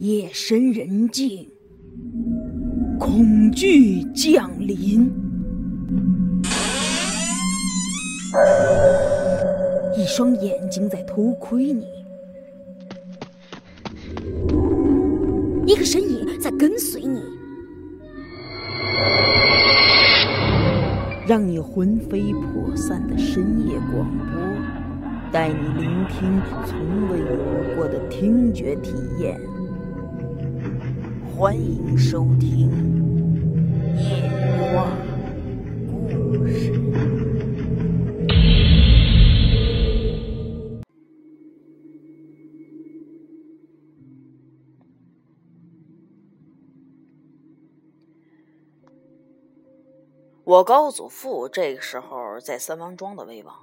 夜深人静，恐惧降临，一双眼睛在偷窥你，一个身影在跟随你，让你魂飞魄散的深夜广播，带你聆听从未有过的听觉体验。欢迎收听《夜话故事》。我高祖父这个时候在三王庄的威望，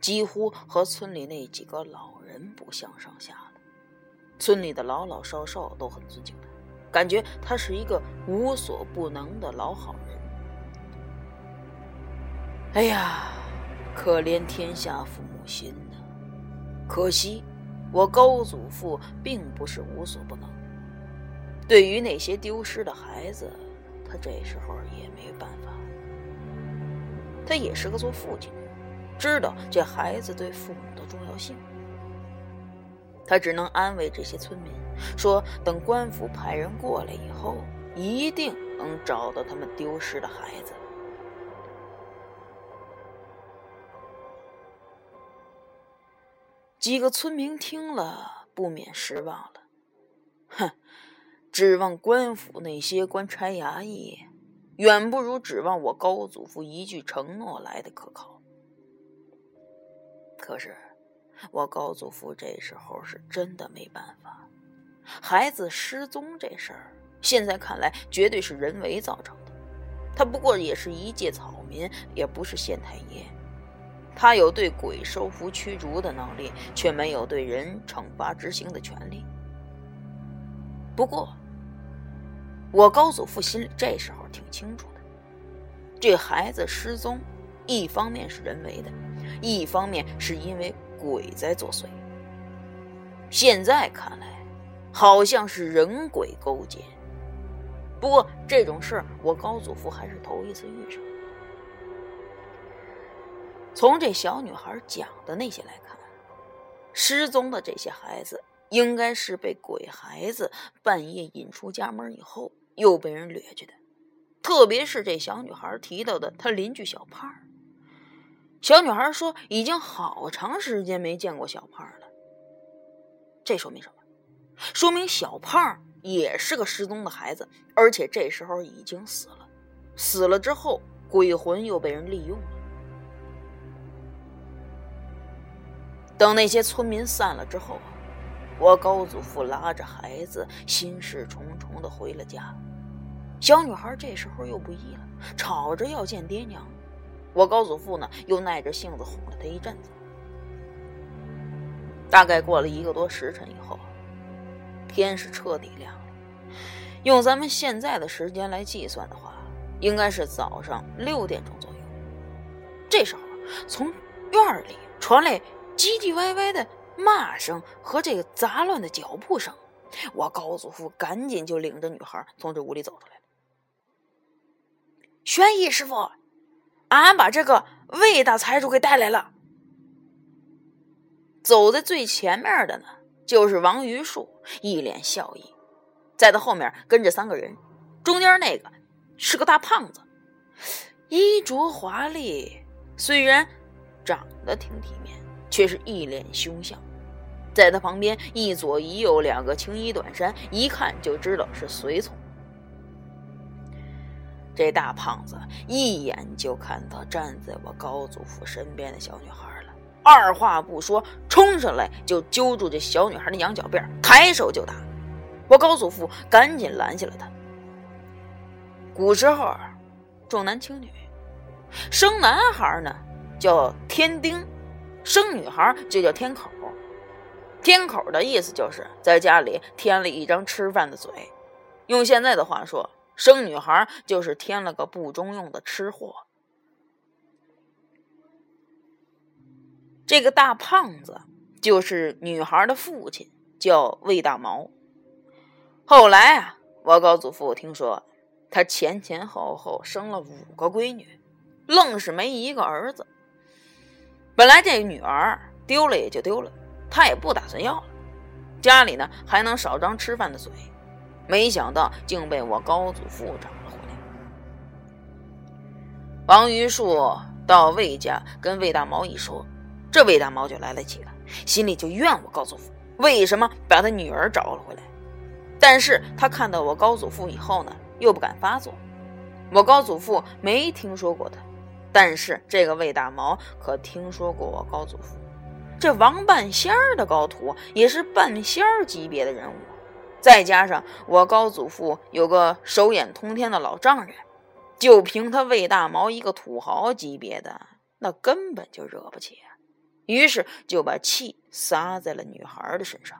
几乎和村里那几个老人不相上下了。村里的老老少少都很尊敬他。感觉他是一个无所不能的老好人。哎呀，可怜天下父母心呐！可惜，我高祖父并不是无所不能。对于那些丢失的孩子，他这时候也没办法。他也是个做父亲的，知道这孩子对父母的重要性。他只能安慰这些村民。说：“等官府派人过来以后，一定能找到他们丢失的孩子。”几个村民听了，不免失望了。哼，指望官府那些官差衙役，远不如指望我高祖父一句承诺来的可靠。可是，我高祖父这时候是真的没办法。孩子失踪这事儿，现在看来绝对是人为造成的。他不过也是一介草民，也不是县太爷。他有对鬼收服驱逐的能力，却没有对人惩罚执行的权利。不过，我高祖父心里这时候挺清楚的：这孩子失踪，一方面是人为的，一方面是因为鬼在作祟。现在看来。好像是人鬼勾结，不过这种事我高祖父还是头一次遇上。从这小女孩讲的那些来看，失踪的这些孩子应该是被鬼孩子半夜引出家门以后又被人掠去的。特别是这小女孩提到的她邻居小胖小女孩说已经好长时间没见过小胖了。这说明什么？说明小胖也是个失踪的孩子，而且这时候已经死了。死了之后，鬼魂又被人利用了。等那些村民散了之后啊，我高祖父拉着孩子，心事重重的回了家。小女孩这时候又不依了，吵着要见爹娘。我高祖父呢，又耐着性子哄了她一阵子。大概过了一个多时辰以后。天是彻底亮了，用咱们现在的时间来计算的话，应该是早上六点钟左右。这时候，从院里传来唧唧歪歪的骂声和这个杂乱的脚步声。我高祖父赶紧就领着女孩从这屋里走出来了。玄义师傅，俺把这个魏大财主给带来了。走在最前面的呢。就是王榆树，一脸笑意，在他后面跟着三个人，中间那个是个大胖子，衣着华丽，虽然长得挺体面，却是一脸凶相。在他旁边一左一右两个青衣短衫，一看就知道是随从。这大胖子一眼就看到站在我高祖父身边的小女孩。二话不说，冲上来就揪住这小女孩的羊角辫，抬手就打。我高祖父赶紧拦下了他。古时候重男轻女，生男孩呢叫天丁，生女孩就叫天口。天口的意思就是在家里添了一张吃饭的嘴，用现在的话说，生女孩就是添了个不中用的吃货。这个大胖子就是女孩的父亲，叫魏大毛。后来啊，我高祖父听说他前前后后生了五个闺女，愣是没一个儿子。本来这个女儿丢了也就丢了，他也不打算要了，家里呢还能少张吃饭的嘴。没想到竟被我高祖父找了回来。王榆树到魏家跟魏大毛一说，这魏大毛就来了气了，心里就怨我高祖父为什么把他女儿找了回来。但是他看到我高祖父以后呢，又不敢发作。我高祖父没听说过他，但是这个魏大毛可听说过我高祖父。这王半仙儿的高徒也是半仙儿级别的人物。再加上我高祖父有个手眼通天的老丈人，就凭他魏大毛一个土豪级别的，那根本就惹不起。于是就把气撒在了女孩的身上。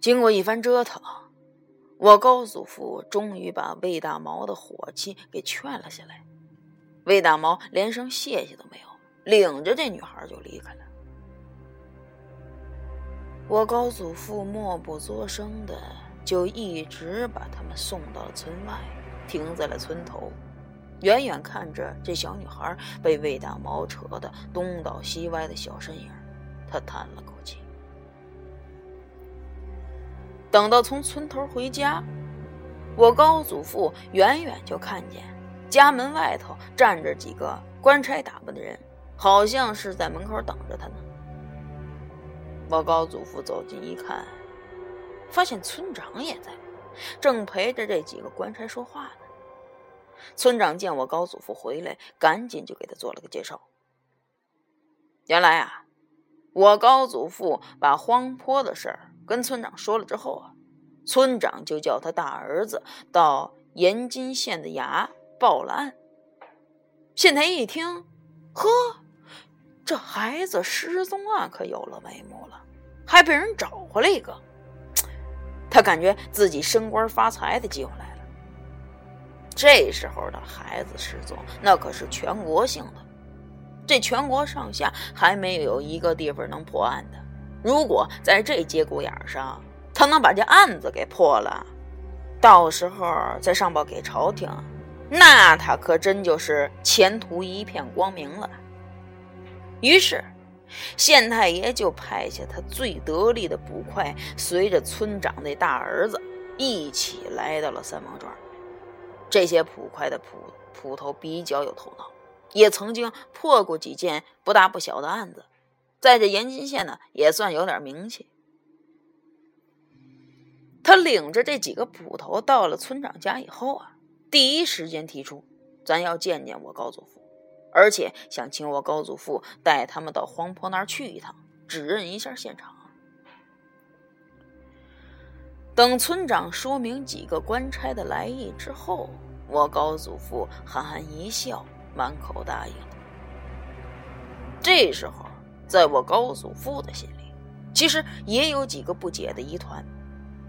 经过一番折腾，我高祖父终于把魏大毛的火气给劝了下来。魏大毛连声谢谢都没有，领着这女孩就离开了。我高祖父默不作声的，就一直把他们送到了村外，停在了村头，远远看着这小女孩被魏大毛扯得东倒西歪的小身影，他叹了口气。等到从村头回家，我高祖父远远就看见家门外头站着几个官差打扮的人，好像是在门口等着他呢。我高祖父走近一看，发现村长也在，正陪着这几个官差说话呢。村长见我高祖父回来，赶紧就给他做了个介绍。原来啊，我高祖父把荒坡的事儿跟村长说了之后啊，村长就叫他大儿子到延津县的衙报了案。县太一听，呵。这孩子失踪案可有了眉目了，还被人找回来一个，他感觉自己升官发财的机会来了。这时候的孩子失踪，那可是全国性的，这全国上下还没有一个地方能破案的。如果在这节骨眼上，他能把这案子给破了，到时候再上报给朝廷，那他可真就是前途一片光明了。于是，县太爷就派下他最得力的捕快，随着村长那大儿子一起来到了三王庄。这些捕快的捕捕头比较有头脑，也曾经破过几件不大不小的案子，在这延津县呢也算有点名气。他领着这几个捕头到了村长家以后啊，第一时间提出，咱要见见我高祖父。而且想请我高祖父带他们到荒坡那儿去一趟，指认一下现场。等村长说明几个官差的来意之后，我高祖父憨憨一笑，满口答应。这时候，在我高祖父的心里，其实也有几个不解的疑团。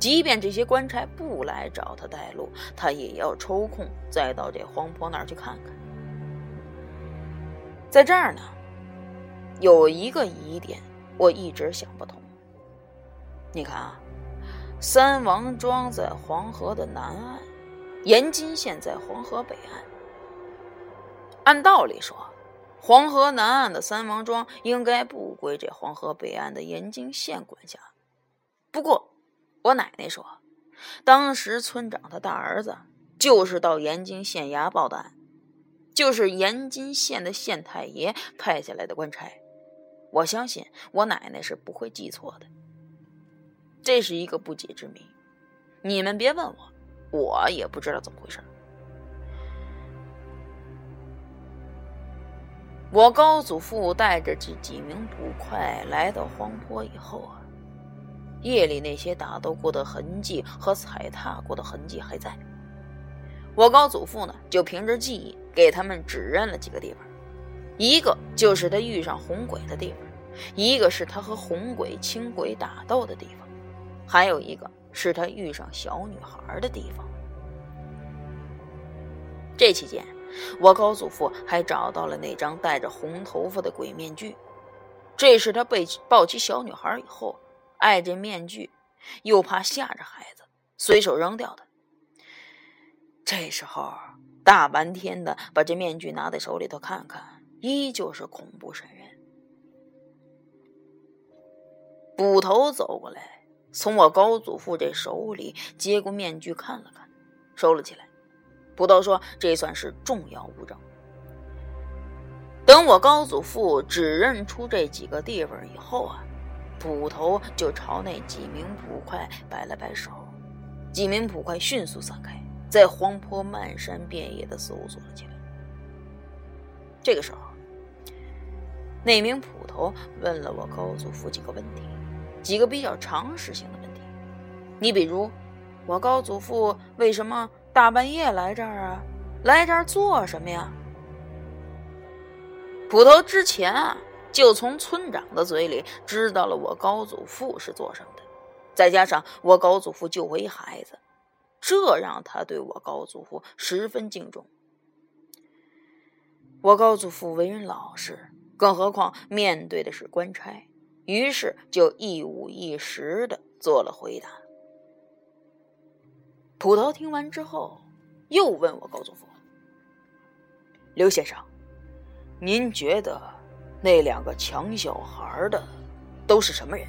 即便这些官差不来找他带路，他也要抽空再到这荒坡那儿去看看。在这儿呢，有一个疑点，我一直想不通。你看啊，三王庄在黄河的南岸，延津县在黄河北岸。按道理说，黄河南岸的三王庄应该不归这黄河北岸的延津县管辖。不过，我奶奶说，当时村长他大儿子就是到延津县衙报的案。就是延津县的县太爷派下来的官差，我相信我奶奶是不会记错的。这是一个不解之谜，你们别问我，我也不知道怎么回事。我高祖父带着这几名捕快来到荒坡以后啊，夜里那些打斗过的痕迹和踩踏过的痕迹还在。我高祖父呢，就凭着记忆给他们指认了几个地方，一个就是他遇上红鬼的地方，一个是他和红鬼、青鬼打斗的地方，还有一个是他遇上小女孩的地方。这期间，我高祖父还找到了那张戴着红头发的鬼面具，这是他被抱起小女孩以后爱这面具，又怕吓着孩子，随手扔掉的。这时候大半天的把这面具拿在手里头看看，依旧是恐怖渗人。捕头走过来，从我高祖父这手里接过面具看了看，收了起来。捕头说：“这算是重要物证。”等我高祖父指认出这几个地方以后啊，捕头就朝那几名捕快摆了摆手，几名捕快迅速散开，在荒坡漫山遍野的搜索了起来。这个时候，那名捕头问了我高祖父几个问题，几个比较常识性的问题。你比如，我高祖父为什么大半夜来这儿啊？来这儿做什么呀？捕头之前啊，就从村长的嘴里知道了我高祖父是做什么的，再加上我高祖父救过一孩子，这让他对我高祖父十分敬重。我高祖父为人老实，更何况面对的是官差，于是就一五一十的做了回答。捕头听完之后，又问我高祖父：“刘先生。”您觉得那两个抢小孩的都是什么人？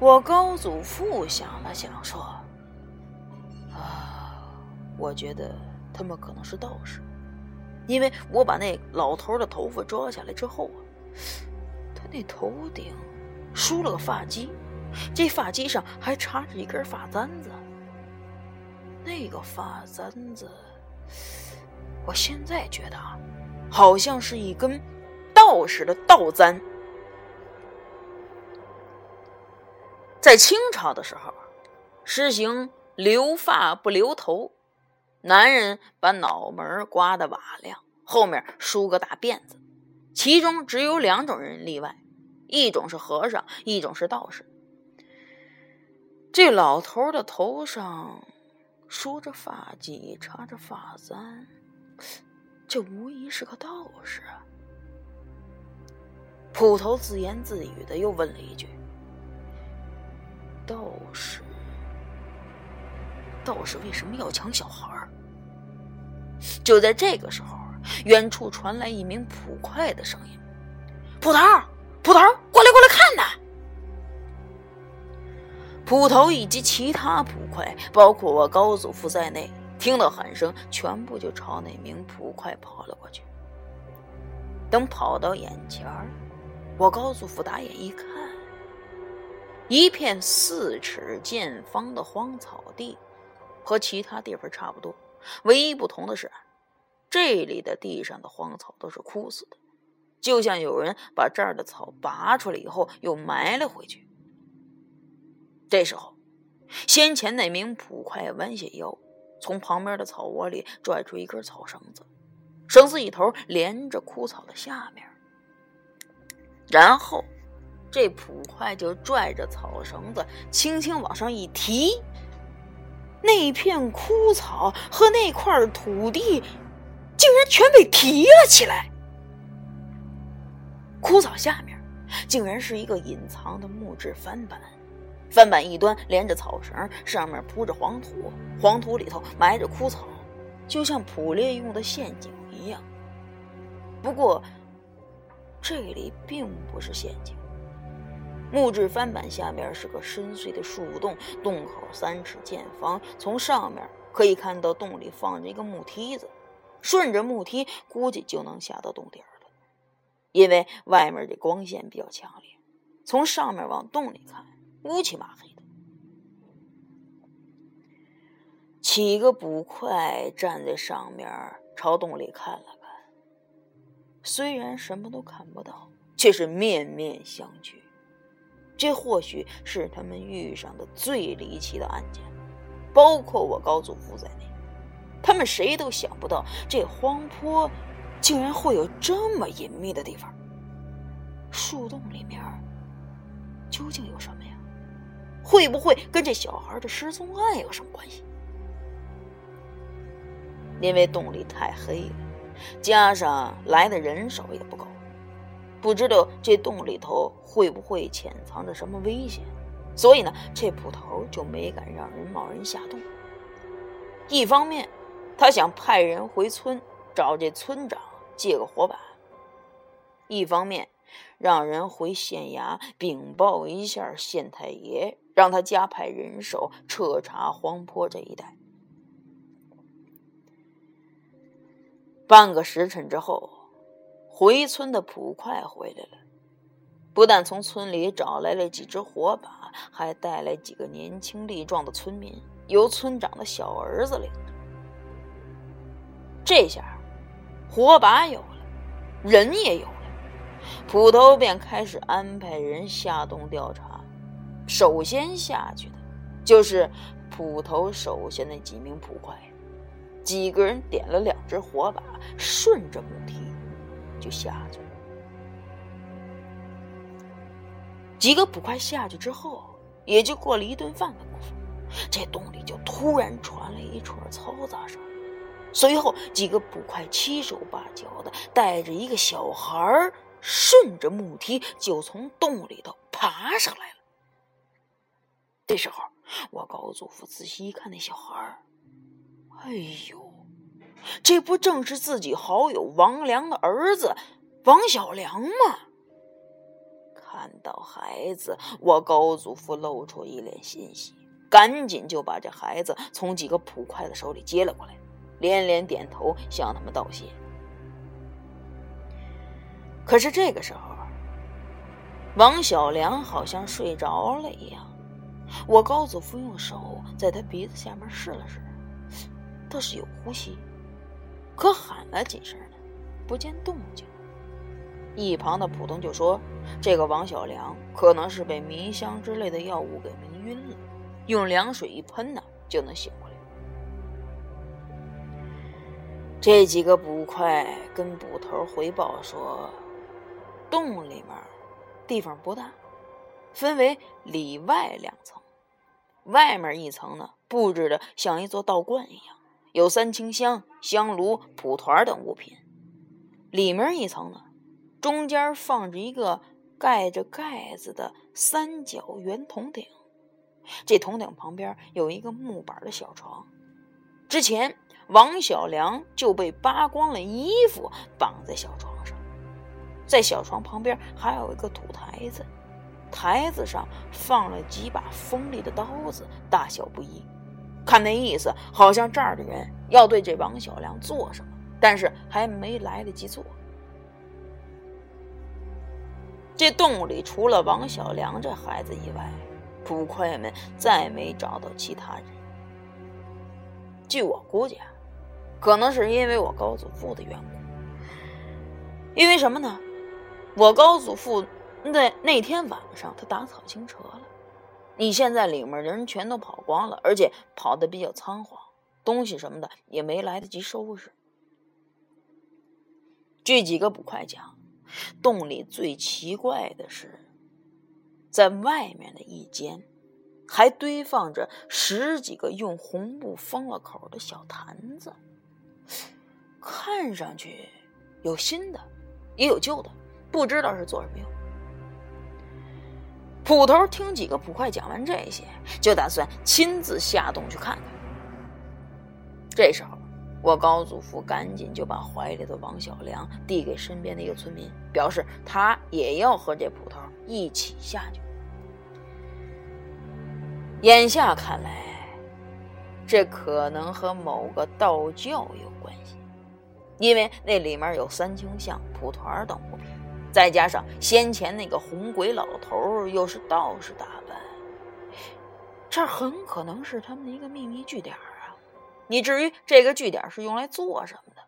我高祖父想了想说：“啊，我觉得他们可能是道士，因为我把那老头的头发抓下来之后啊，他那头顶梳了个发髻，这发髻上还插着一根发簪子，那个发簪子。”我现在觉得啊，好像是一根道士的道簪。在清朝的时候，实行留发不留头，男人把脑门刮得瓦亮，后面梳个大辫子。其中只有两种人例外，一种是和尚，一种是道士。这老头的头上梳着发髻，插着发簪。这无疑是个道士！捕头自言自语的又问了一句：“道士，道士为什么要抢小孩？”就在这个时候，远处传来一名捕快的声音：“捕头，捕头，过来，过来看呐！”捕头以及其他捕快，包括我高祖父在内。听到喊声，全部就朝那名捕快跑了过去。等跑到眼前儿我高祖父打眼一看，一片四尺见方的荒草地，和其他地方差不多，唯一不同的是，这里的地上的荒草都是枯死的，就像有人把这儿的草拔出来以后又埋了回去。这时候，先前那名捕快弯下腰。从旁边的草窝里拽出一根草绳子，绳子一头连着枯草的下面，然后这捕快就拽着草绳子轻轻往上一提，那片枯草和那块土地竟然全被提了起来。枯草下面竟然是一个隐藏的木质翻板。翻板一端连着草绳，上面铺着黄土，黄土里头埋着枯草，就像捕猎用的陷阱一样。不过，这里并不是陷阱。木质翻板下面是个深邃的树洞，洞口三尺见方，从上面可以看到洞里放着一个木梯子，顺着木梯估计就能下到洞底了。因为外面的光线比较强烈，从上面往洞里看。乌漆麻黑的，几个捕快站在上面，朝洞里看了看。虽然什么都看不到，却是面面相觑。这或许是他们遇上的最离奇的案件，包括我高祖父在内。他们谁都想不到，这荒坡竟然会有这么隐秘的地方。树洞里面究竟有什么呀？会不会跟这小孩的失踪案有什么关系？因为洞里太黑了，加上来的人手也不够，不知道这洞里头会不会潜藏着什么危险，所以呢，这捕头就没敢让人贸然下洞。一方面，他想派人回村找这村长借个火把；一方面，让人回县衙禀报一下县太爷，让他加派人手彻查黄坡这一带。半个时辰之后。回村的捕快回来了，不但从村里找来了几只火把，还带来几个年轻力壮的村民，由村长的小儿子领。这下，火把有了，人也有了，捕头便开始安排人下洞调查。首先下去的，就是捕头手下那几名捕快，几个人点了两只火把，顺着木梯。就下去了。几个捕快下去之后，也就过了一顿饭的功夫，这洞里就突然传来一串嘈杂声。随后，几个捕快七手八脚的带着一个小孩顺着木梯就从洞里头爬上来了。这时候，我高祖父仔细一看，那小孩哎呦！这不正是自己好友王良的儿子王小良吗？看到孩子，我高祖父露出一脸欣喜，赶紧就把这孩子从几个捕快的手里接了过来，连连点头向他们道谢。可是这个时候，王小良好像睡着了一样，我高祖父用手在他鼻子下面试了试，倒是有呼吸。可喊了几声呢，不见动静。一旁的普通就说：“这个王小良可能是被迷香之类的药物给迷晕了，用凉水一喷呢，就能醒过来。”这几个捕快跟捕头回报说：“洞里面地方不大，分为里外两层，外面一层呢布置的像一座道观一样。”有三清香、香炉、蒲团等物品。里面一层呢，中间放着一个盖着盖子的三角圆铜鼎。这铜鼎旁边有一个木板的小床。之前王小良就被扒光了衣服，绑在小床上。在小床旁边还有一个土台子，台子上放了几把锋利的刀子，大小不一。看那意思，好像这儿的人要对这王小良做什么，但是还没来得及做。这洞里除了王小良这孩子以外，捕快们再没找到其他人。据我估计啊，可能是因为我高祖父的缘故。因为什么呢？我高祖父那那天晚上他打草惊蛇了。你现在里面人全都跑光了，而且跑的比较仓皇，东西什么的也没来得及收拾。据几个捕快讲，洞里最奇怪的是，在外面的一间，还堆放着十几个用红布封了口的小坛子，看上去有新的，也有旧的，不知道是做什么用。捕头听几个捕快讲完这些，就打算亲自下洞去看看。这时候，我高祖父赶紧就把怀里的王小良递给身边的一个村民，表示他也要和这捕头一起下去。眼下看来，这可能和某个道教有关系，因为那里面有三清像、蒲团等物品。再加上先前那个红鬼老头又是道士打扮，这很可能是他们的一个秘密据点啊！你至于这个据点是用来做什么的，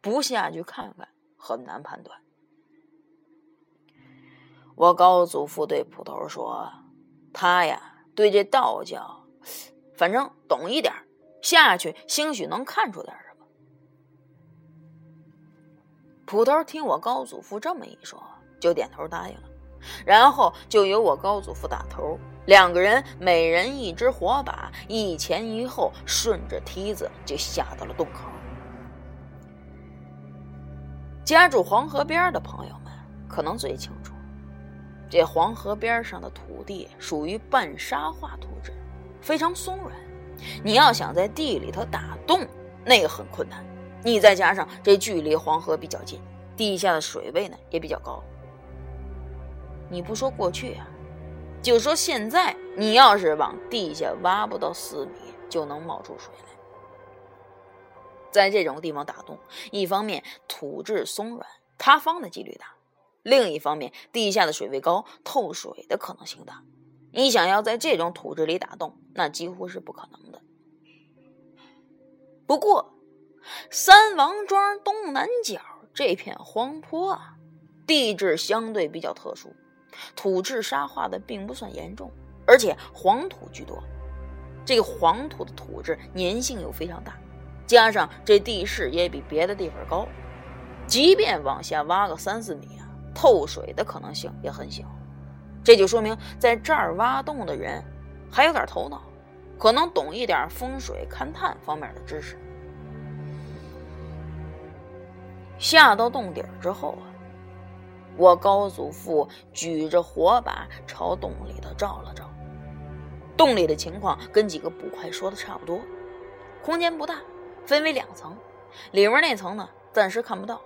不下去看看很难判断。我高祖父对捕头说：“他呀，对这道教，反正懂一点，下去兴许能看出点什么。”捕头听我高祖父这么一说，就点头答应了。然后就由我高祖父打头，两个人每人一只火把，一前一后，顺着梯子就下到了洞口。家住黄河边的朋友们可能最清楚，这黄河边上的土地属于半沙化土质，非常松软。你要想在地里头打洞，那个很困难。你再加上这距离黄河比较近，地下的水位呢也比较高。你不说过去啊，就说现在，你要是往地下挖不到四米，就能冒出水来。在这种地方打洞，一方面土质松软，塌方的几率大；另一方面，地下的水位高，透水的可能性大。你想要在这种土质里打洞，那几乎是不可能的。不过，三王庄东南角这片荒坡啊，地质相对比较特殊，土质沙化的并不算严重，而且黄土居多。这个黄土的土质粘性又非常大。加上这地势也比别的地方高，即便往下挖个三四米啊，透水的可能性也很小。这就说明在这儿挖洞的人还有点头脑，可能懂一点风水勘探方面的知识。下到洞底之后啊，我高祖父举着火把朝洞里头照了照，洞里的情况跟几个捕快说的差不多，空间不大。分为两层，里面那层呢暂时看不到，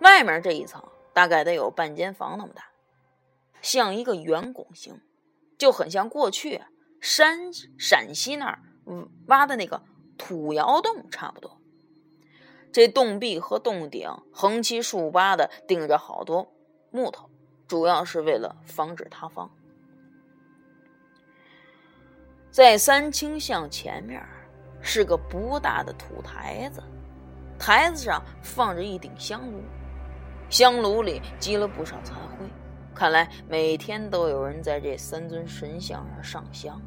外面这一层大概得有半间房那么大，像一个圆拱形，就很像过去山陕西那儿挖的那个土窑洞差不多。这洞壁和洞顶横七竖八的钉着好多木头，主要是为了防止塌方。在三清巷前面。是个不大的土台子，台子上放着一顶香炉，香炉里积了不少残灰，看来每天都有人在这三尊神像上上香。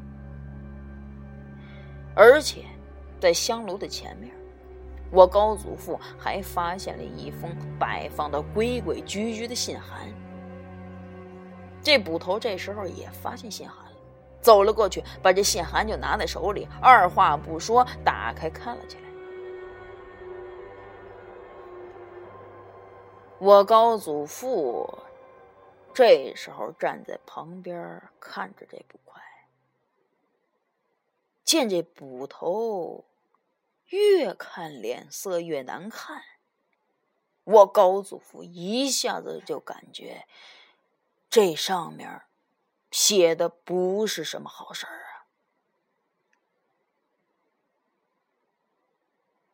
而且，在香炉的前面，我高祖父还发现了一封摆放的规规矩矩的信函。这捕头这时候也发现信函了。走了过去，把这信函就拿在手里，二话不说打开看了起来。我高祖父这时候站在旁边看着这捕快，见这捕头越看脸色越难看，我高祖父一下子就感觉这上面。写的不是什么好事儿啊！